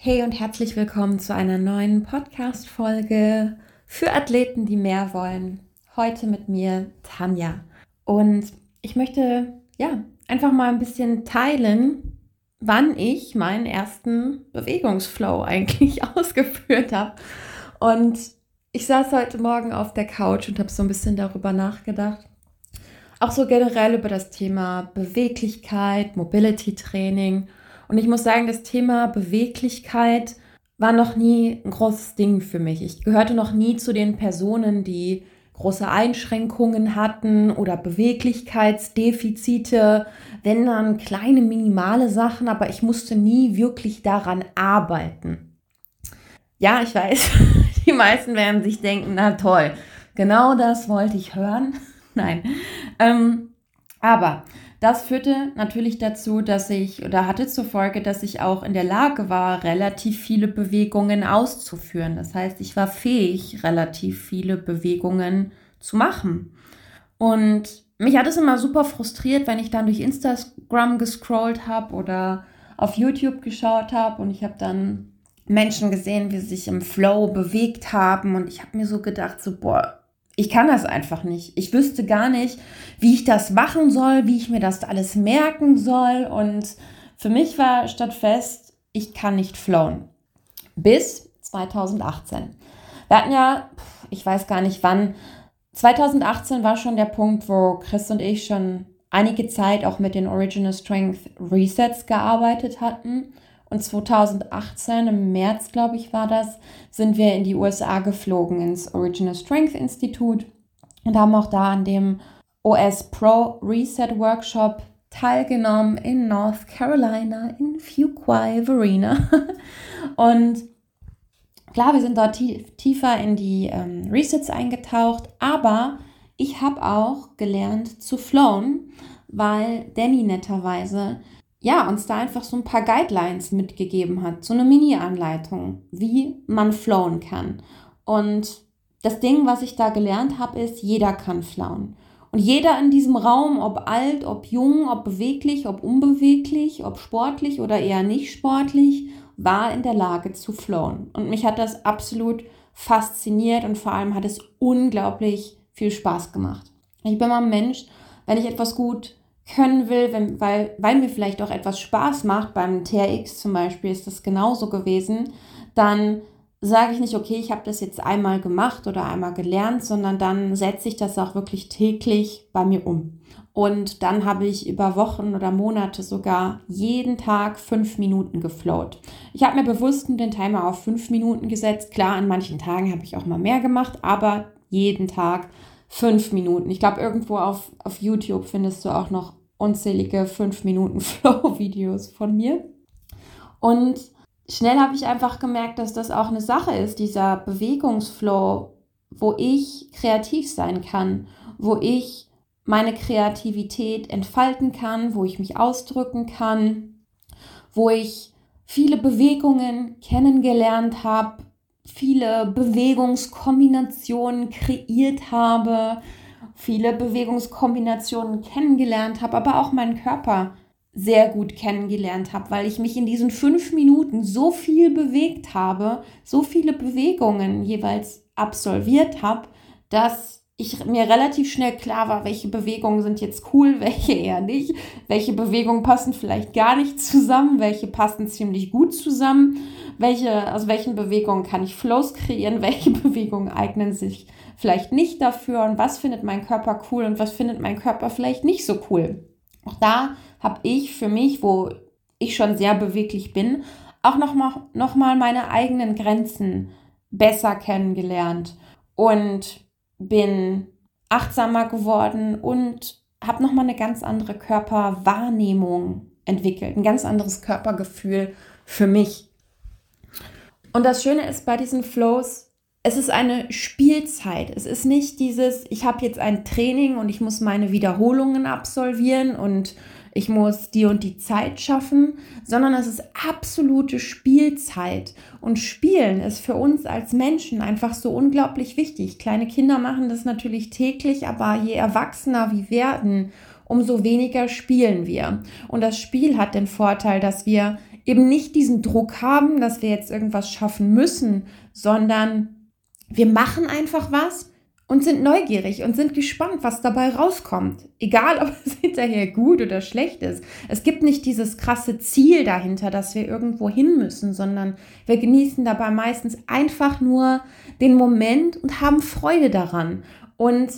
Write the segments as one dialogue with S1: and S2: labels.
S1: Hey und herzlich willkommen zu einer neuen Podcast-Folge für Athleten, die mehr wollen. Heute mit mir Tanja. Und ich möchte ja einfach mal ein bisschen teilen, wann ich meinen ersten Bewegungsflow eigentlich ausgeführt habe. Und ich saß heute Morgen auf der Couch und habe so ein bisschen darüber nachgedacht. Auch so generell über das Thema Beweglichkeit, Mobility Training und ich muss sagen, das Thema Beweglichkeit war noch nie ein großes Ding für mich. Ich gehörte noch nie zu den Personen, die große Einschränkungen hatten oder Beweglichkeitsdefizite, wenn dann kleine minimale Sachen, aber ich musste nie wirklich daran arbeiten. Ja, ich weiß, die meisten werden sich denken, na toll, genau das wollte ich hören. Nein. Ähm, aber das führte natürlich dazu, dass ich oder hatte zur Folge, dass ich auch in der Lage war, relativ viele Bewegungen auszuführen. Das heißt, ich war fähig, relativ viele Bewegungen zu machen. Und mich hat es immer super frustriert, wenn ich dann durch Instagram gescrollt habe oder auf YouTube geschaut habe und ich habe dann Menschen gesehen, wie sie sich im Flow bewegt haben und ich habe mir so gedacht, so boah, ich kann das einfach nicht. Ich wüsste gar nicht, wie ich das machen soll, wie ich mir das alles merken soll. Und für mich war statt fest, ich kann nicht flowen. Bis 2018. Wir hatten ja, ich weiß gar nicht wann, 2018 war schon der Punkt, wo Chris und ich schon einige Zeit auch mit den Original Strength Resets gearbeitet hatten. Und 2018, im März, glaube ich, war das, sind wir in die USA geflogen, ins Original Strength Institute und haben auch da an dem OS Pro Reset Workshop teilgenommen in North Carolina, in Fuquay, Verena. und klar, wir sind dort tief, tiefer in die ähm, Resets eingetaucht, aber ich habe auch gelernt zu flown, weil Danny netterweise ja, uns da einfach so ein paar Guidelines mitgegeben hat, so eine Mini-Anleitung, wie man flowen kann. Und das Ding, was ich da gelernt habe, ist, jeder kann flowen. Und jeder in diesem Raum, ob alt, ob jung, ob beweglich, ob unbeweglich, ob sportlich oder eher nicht sportlich, war in der Lage zu flowen. Und mich hat das absolut fasziniert und vor allem hat es unglaublich viel Spaß gemacht. Ich bin mal ein Mensch, wenn ich etwas gut können will, wenn, weil, weil mir vielleicht auch etwas Spaß macht, beim TRX zum Beispiel ist das genauso gewesen, dann sage ich nicht, okay, ich habe das jetzt einmal gemacht oder einmal gelernt, sondern dann setze ich das auch wirklich täglich bei mir um. Und dann habe ich über Wochen oder Monate sogar jeden Tag fünf Minuten geflowt. Ich habe mir bewusst den Timer auf fünf Minuten gesetzt. Klar, an manchen Tagen habe ich auch mal mehr gemacht, aber jeden Tag fünf Minuten. Ich glaube, irgendwo auf, auf YouTube findest du auch noch unzählige 5 Minuten Flow-Videos von mir. Und schnell habe ich einfach gemerkt, dass das auch eine Sache ist, dieser Bewegungsflow, wo ich kreativ sein kann, wo ich meine Kreativität entfalten kann, wo ich mich ausdrücken kann, wo ich viele Bewegungen kennengelernt habe, viele Bewegungskombinationen kreiert habe, viele Bewegungskombinationen kennengelernt habe, aber auch meinen Körper sehr gut kennengelernt habe, weil ich mich in diesen fünf Minuten so viel bewegt habe, so viele Bewegungen jeweils absolviert habe, dass ich mir relativ schnell klar war, welche Bewegungen sind jetzt cool, welche eher nicht, welche Bewegungen passen vielleicht gar nicht zusammen, welche passen ziemlich gut zusammen, welche, aus welchen Bewegungen kann ich Flows kreieren, welche Bewegungen eignen sich vielleicht nicht dafür und was findet mein Körper cool und was findet mein Körper vielleicht nicht so cool. Auch da habe ich für mich, wo ich schon sehr beweglich bin, auch nochmal noch mal meine eigenen Grenzen besser kennengelernt. Und bin achtsamer geworden und habe nochmal eine ganz andere Körperwahrnehmung entwickelt, ein ganz anderes Körpergefühl für mich. Und das Schöne ist bei diesen Flows, es ist eine Spielzeit. Es ist nicht dieses, ich habe jetzt ein Training und ich muss meine Wiederholungen absolvieren und ich muss die und die Zeit schaffen, sondern es ist absolute Spielzeit. Und Spielen ist für uns als Menschen einfach so unglaublich wichtig. Kleine Kinder machen das natürlich täglich, aber je erwachsener wir werden, umso weniger spielen wir. Und das Spiel hat den Vorteil, dass wir eben nicht diesen Druck haben, dass wir jetzt irgendwas schaffen müssen, sondern wir machen einfach was und sind neugierig und sind gespannt, was dabei rauskommt. Egal, ob es hinterher gut oder schlecht ist. Es gibt nicht dieses krasse Ziel dahinter, dass wir irgendwo hin müssen, sondern wir genießen dabei meistens einfach nur den Moment und haben Freude daran und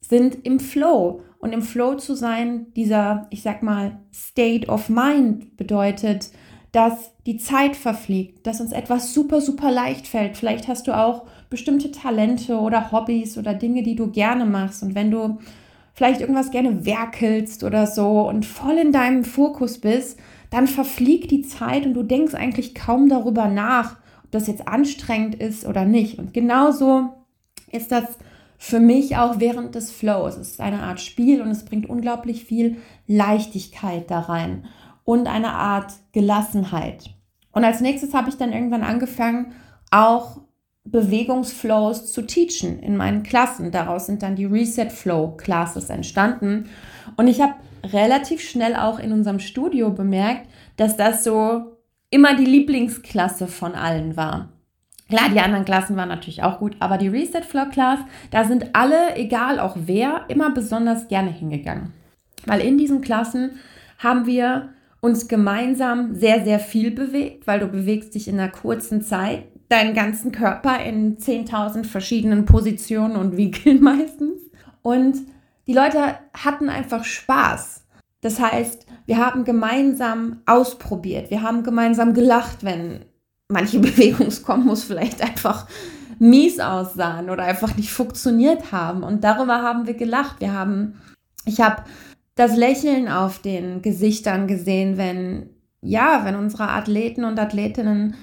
S1: sind im Flow. Und im Flow zu sein, dieser, ich sag mal, State of Mind bedeutet, dass die Zeit verfliegt, dass uns etwas super, super leicht fällt. Vielleicht hast du auch bestimmte Talente oder Hobbys oder Dinge, die du gerne machst. Und wenn du vielleicht irgendwas gerne werkelst oder so und voll in deinem Fokus bist, dann verfliegt die Zeit und du denkst eigentlich kaum darüber nach, ob das jetzt anstrengend ist oder nicht. Und genauso ist das für mich auch während des Flows. Es ist eine Art Spiel und es bringt unglaublich viel Leichtigkeit da rein und eine Art Gelassenheit. Und als nächstes habe ich dann irgendwann angefangen, auch Bewegungsflows zu teachen in meinen Klassen. Daraus sind dann die Reset Flow Classes entstanden. Und ich habe relativ schnell auch in unserem Studio bemerkt, dass das so immer die Lieblingsklasse von allen war. Klar, die anderen Klassen waren natürlich auch gut, aber die Reset Flow Class, da sind alle, egal auch wer, immer besonders gerne hingegangen. Weil in diesen Klassen haben wir uns gemeinsam sehr, sehr viel bewegt, weil du bewegst dich in einer kurzen Zeit deinen ganzen Körper in 10.000 verschiedenen Positionen und Winkeln meistens. Und die Leute hatten einfach Spaß. Das heißt, wir haben gemeinsam ausprobiert, wir haben gemeinsam gelacht, wenn manche Bewegungskombos vielleicht einfach mies aussahen oder einfach nicht funktioniert haben. Und darüber haben wir gelacht. Wir haben, ich habe das Lächeln auf den Gesichtern gesehen, wenn, ja, wenn unsere Athleten und Athletinnen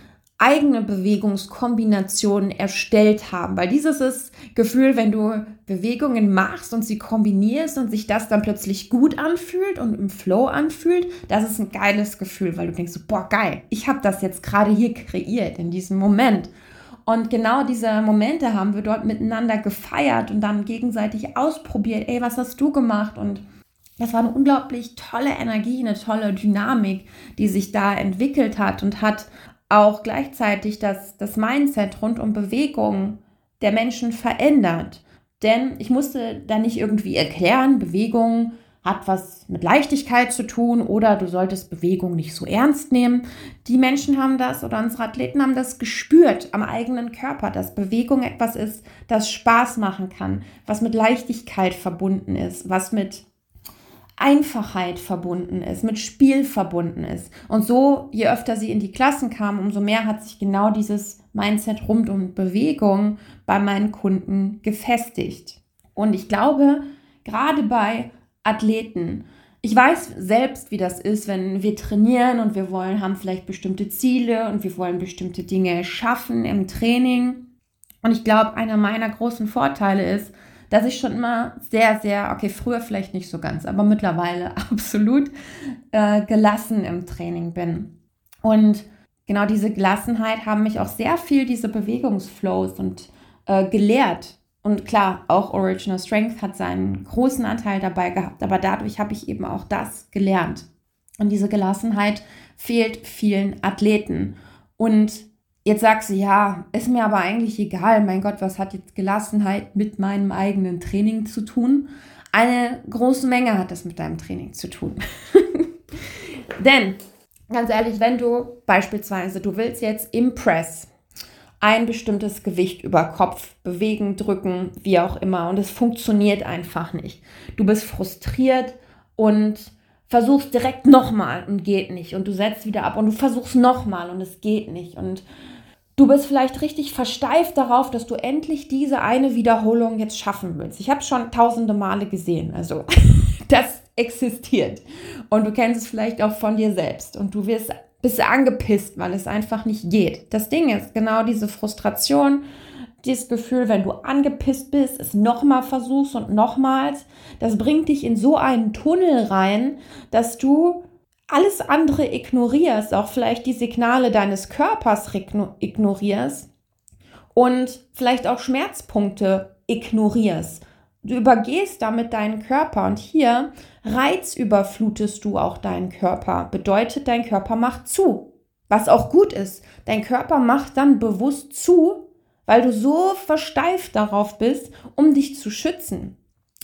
S1: eigene Bewegungskombinationen erstellt haben. Weil dieses ist Gefühl, wenn du Bewegungen machst und sie kombinierst und sich das dann plötzlich gut anfühlt und im Flow anfühlt, das ist ein geiles Gefühl, weil du denkst, boah, geil, ich habe das jetzt gerade hier kreiert in diesem Moment. Und genau diese Momente haben wir dort miteinander gefeiert und dann gegenseitig ausprobiert. Ey, was hast du gemacht? Und das war eine unglaublich tolle Energie, eine tolle Dynamik, die sich da entwickelt hat und hat auch gleichzeitig das, das Mindset rund um Bewegung der Menschen verändert. Denn ich musste da nicht irgendwie erklären, Bewegung hat was mit Leichtigkeit zu tun oder du solltest Bewegung nicht so ernst nehmen. Die Menschen haben das oder unsere Athleten haben das gespürt am eigenen Körper, dass Bewegung etwas ist, das Spaß machen kann, was mit Leichtigkeit verbunden ist, was mit Einfachheit verbunden ist, mit Spiel verbunden ist. Und so, je öfter sie in die Klassen kamen, umso mehr hat sich genau dieses Mindset rund um Bewegung bei meinen Kunden gefestigt. Und ich glaube, gerade bei Athleten, ich weiß selbst, wie das ist, wenn wir trainieren und wir wollen, haben vielleicht bestimmte Ziele und wir wollen bestimmte Dinge schaffen im Training. Und ich glaube, einer meiner großen Vorteile ist, dass ich schon immer sehr, sehr, okay, früher vielleicht nicht so ganz, aber mittlerweile absolut äh, gelassen im Training bin. Und genau diese Gelassenheit haben mich auch sehr viel diese Bewegungsflows und äh, gelehrt. Und klar, auch Original Strength hat seinen großen Anteil dabei gehabt, aber dadurch habe ich eben auch das gelernt. Und diese Gelassenheit fehlt vielen Athleten. Und Jetzt sagst du, ja, ist mir aber eigentlich egal, mein Gott, was hat jetzt Gelassenheit mit meinem eigenen Training zu tun? Eine große Menge hat das mit deinem Training zu tun. Denn, ganz ehrlich, wenn du beispielsweise, du willst jetzt im Press ein bestimmtes Gewicht über Kopf bewegen, drücken, wie auch immer, und es funktioniert einfach nicht. Du bist frustriert und versuchst direkt nochmal und geht nicht. Und du setzt wieder ab und du versuchst nochmal und es geht nicht. Und Du bist vielleicht richtig versteift darauf, dass du endlich diese eine Wiederholung jetzt schaffen willst. Ich habe schon tausende Male gesehen. Also das existiert. Und du kennst es vielleicht auch von dir selbst. Und du wirst, bist angepisst, weil es einfach nicht geht. Das Ding ist, genau diese Frustration, dieses Gefühl, wenn du angepisst bist, es nochmal versuchst und nochmals, das bringt dich in so einen Tunnel rein, dass du alles andere ignorierst, auch vielleicht die Signale deines Körpers ignorierst und vielleicht auch Schmerzpunkte ignorierst. Du übergehst damit deinen Körper und hier reizüberflutest du auch deinen Körper. Bedeutet, dein Körper macht zu. was auch gut ist. Dein Körper macht dann bewusst zu, weil du so versteift darauf bist, um dich zu schützen.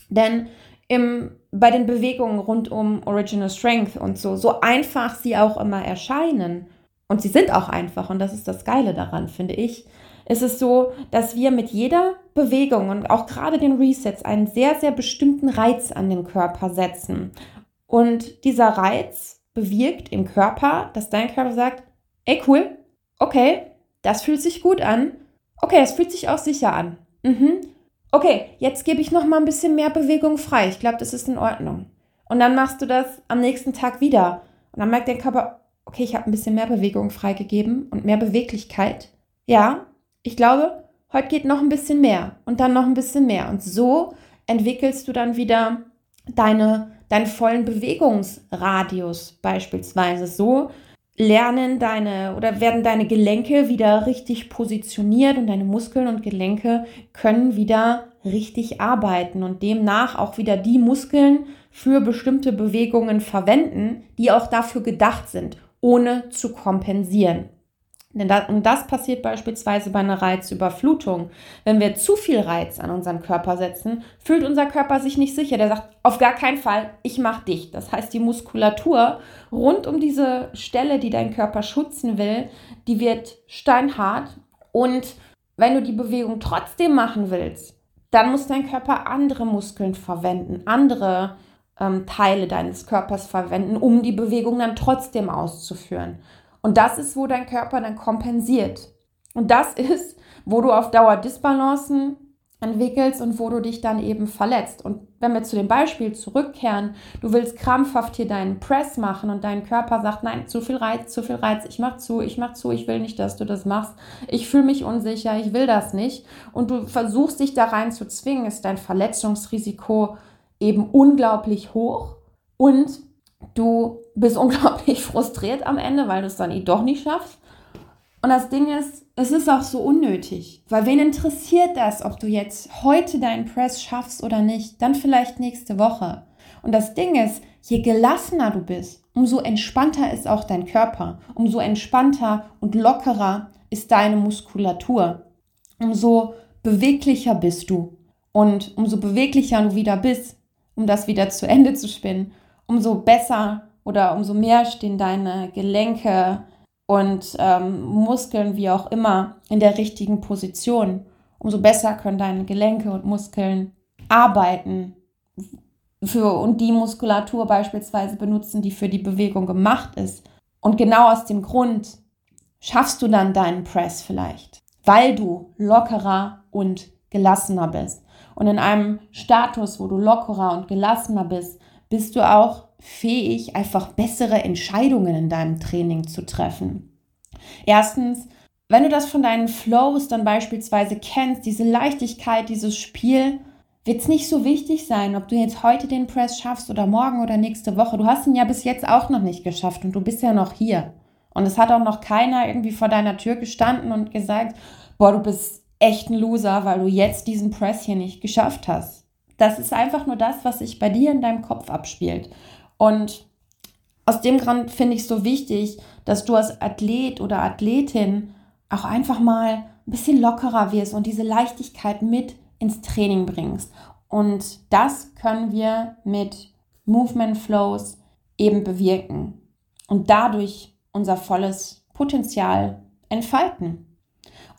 S1: Denn im, bei den Bewegungen rund um Original Strength und so, so einfach sie auch immer erscheinen, und sie sind auch einfach, und das ist das Geile daran, finde ich, ist es so, dass wir mit jeder Bewegung und auch gerade den Resets einen sehr, sehr bestimmten Reiz an den Körper setzen. Und dieser Reiz bewirkt im Körper, dass dein Körper sagt, ey cool, okay, das fühlt sich gut an, okay, es fühlt sich auch sicher an. Mhm. Okay, jetzt gebe ich noch mal ein bisschen mehr Bewegung frei. Ich glaube, das ist in Ordnung. Und dann machst du das am nächsten Tag wieder. Und dann merkt dein Körper, okay, ich habe ein bisschen mehr Bewegung freigegeben und mehr Beweglichkeit. Ja, ich glaube, heute geht noch ein bisschen mehr und dann noch ein bisschen mehr. Und so entwickelst du dann wieder deine, deinen vollen Bewegungsradius beispielsweise. So lernen deine oder werden deine Gelenke wieder richtig positioniert und deine Muskeln und Gelenke können wieder richtig arbeiten und demnach auch wieder die Muskeln für bestimmte Bewegungen verwenden, die auch dafür gedacht sind, ohne zu kompensieren. Denn das, und das passiert beispielsweise bei einer Reizüberflutung. Wenn wir zu viel Reiz an unseren Körper setzen, fühlt unser Körper sich nicht sicher. Der sagt, auf gar keinen Fall, ich mach dich. Das heißt, die Muskulatur rund um diese Stelle, die dein Körper schützen will, die wird steinhart. Und wenn du die Bewegung trotzdem machen willst, dann muss dein Körper andere Muskeln verwenden, andere ähm, Teile deines Körpers verwenden, um die Bewegung dann trotzdem auszuführen. Und das ist, wo dein Körper dann kompensiert. Und das ist, wo du auf Dauer Disbalancen entwickelst und wo du dich dann eben verletzt. Und wenn wir zu dem Beispiel zurückkehren, du willst krampfhaft hier deinen Press machen und dein Körper sagt, nein, zu viel Reiz, zu viel Reiz, ich mach zu, ich mach zu, ich will nicht, dass du das machst, ich fühle mich unsicher, ich will das nicht. Und du versuchst dich da rein zu zwingen, ist dein Verletzungsrisiko eben unglaublich hoch und du bist unglaublich frustriert am Ende, weil du es dann eh doch nicht schaffst. Und das Ding ist, es ist auch so unnötig, weil wen interessiert das, ob du jetzt heute deinen Press schaffst oder nicht, dann vielleicht nächste Woche. Und das Ding ist, je gelassener du bist, umso entspannter ist auch dein Körper, umso entspannter und lockerer ist deine Muskulatur, umso beweglicher bist du. Und umso beweglicher du wieder bist, um das wieder zu Ende zu spinnen, umso besser oder umso mehr stehen deine Gelenke und ähm, Muskeln, wie auch immer, in der richtigen Position. Umso besser können deine Gelenke und Muskeln arbeiten für, und die Muskulatur beispielsweise benutzen, die für die Bewegung gemacht ist. Und genau aus dem Grund schaffst du dann deinen Press vielleicht, weil du lockerer und gelassener bist. Und in einem Status, wo du lockerer und gelassener bist, bist du auch fähig, einfach bessere Entscheidungen in deinem Training zu treffen. Erstens, wenn du das von deinen Flows dann beispielsweise kennst, diese Leichtigkeit, dieses Spiel, wird es nicht so wichtig sein, ob du jetzt heute den Press schaffst oder morgen oder nächste Woche. Du hast ihn ja bis jetzt auch noch nicht geschafft und du bist ja noch hier. Und es hat auch noch keiner irgendwie vor deiner Tür gestanden und gesagt, boah, du bist echt ein Loser, weil du jetzt diesen Press hier nicht geschafft hast. Das ist einfach nur das, was sich bei dir in deinem Kopf abspielt. Und aus dem Grund finde ich es so wichtig, dass du als Athlet oder Athletin auch einfach mal ein bisschen lockerer wirst und diese Leichtigkeit mit ins Training bringst. Und das können wir mit Movement Flows eben bewirken und dadurch unser volles Potenzial entfalten.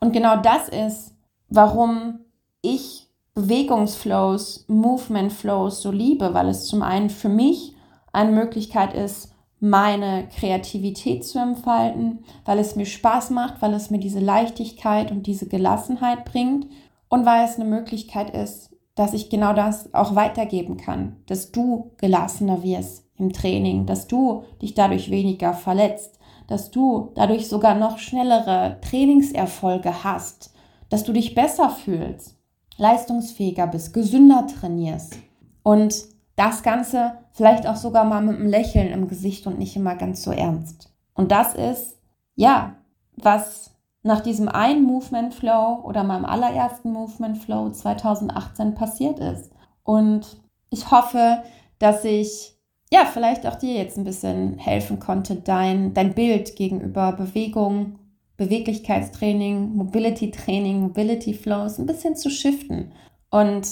S1: Und genau das ist, warum ich Bewegungsflows, Movement Flows so liebe, weil es zum einen für mich eine Möglichkeit ist, meine Kreativität zu entfalten, weil es mir Spaß macht, weil es mir diese Leichtigkeit und diese Gelassenheit bringt und weil es eine Möglichkeit ist, dass ich genau das auch weitergeben kann, dass du gelassener wirst im Training, dass du dich dadurch weniger verletzt, dass du dadurch sogar noch schnellere Trainingserfolge hast, dass du dich besser fühlst, leistungsfähiger bist, gesünder trainierst und das Ganze vielleicht auch sogar mal mit einem Lächeln im Gesicht und nicht immer ganz so ernst. Und das ist, ja, was nach diesem einen Movement Flow oder meinem allerersten Movement Flow 2018 passiert ist. Und ich hoffe, dass ich ja, vielleicht auch dir jetzt ein bisschen helfen konnte, dein, dein Bild gegenüber Bewegung, Beweglichkeitstraining, Mobility Training, Mobility Flows ein bisschen zu shiften. Und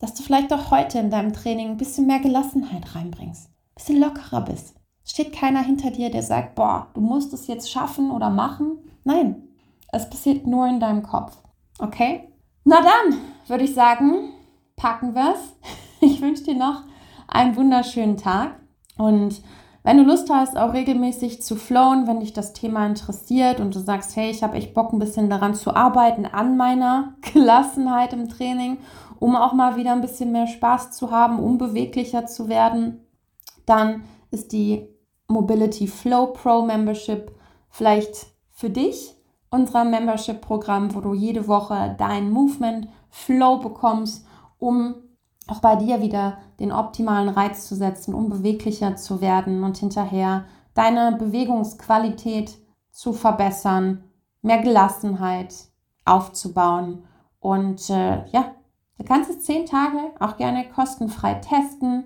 S1: dass du vielleicht auch heute in deinem Training ein bisschen mehr Gelassenheit reinbringst, ein bisschen lockerer bist. Steht keiner hinter dir, der sagt, boah, du musst es jetzt schaffen oder machen. Nein, es passiert nur in deinem Kopf. Okay? Na dann, würde ich sagen, packen wir es. Ich wünsche dir noch einen wunderschönen Tag und wenn du Lust hast, auch regelmäßig zu flowen, wenn dich das Thema interessiert und du sagst, hey, ich habe echt Bock, ein bisschen daran zu arbeiten, an meiner Gelassenheit im Training, um auch mal wieder ein bisschen mehr Spaß zu haben, um beweglicher zu werden, dann ist die Mobility Flow Pro Membership vielleicht für dich unser Membership-Programm, wo du jede Woche dein Movement Flow bekommst, um auch bei dir wieder den optimalen Reiz zu setzen, um beweglicher zu werden und hinterher deine Bewegungsqualität zu verbessern, mehr Gelassenheit aufzubauen. Und äh, ja, du kannst es zehn Tage auch gerne kostenfrei testen.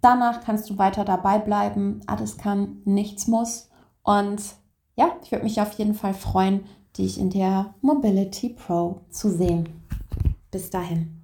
S1: Danach kannst du weiter dabei bleiben. Alles kann, nichts muss. Und ja, ich würde mich auf jeden Fall freuen, dich in der Mobility Pro zu sehen. Bis dahin.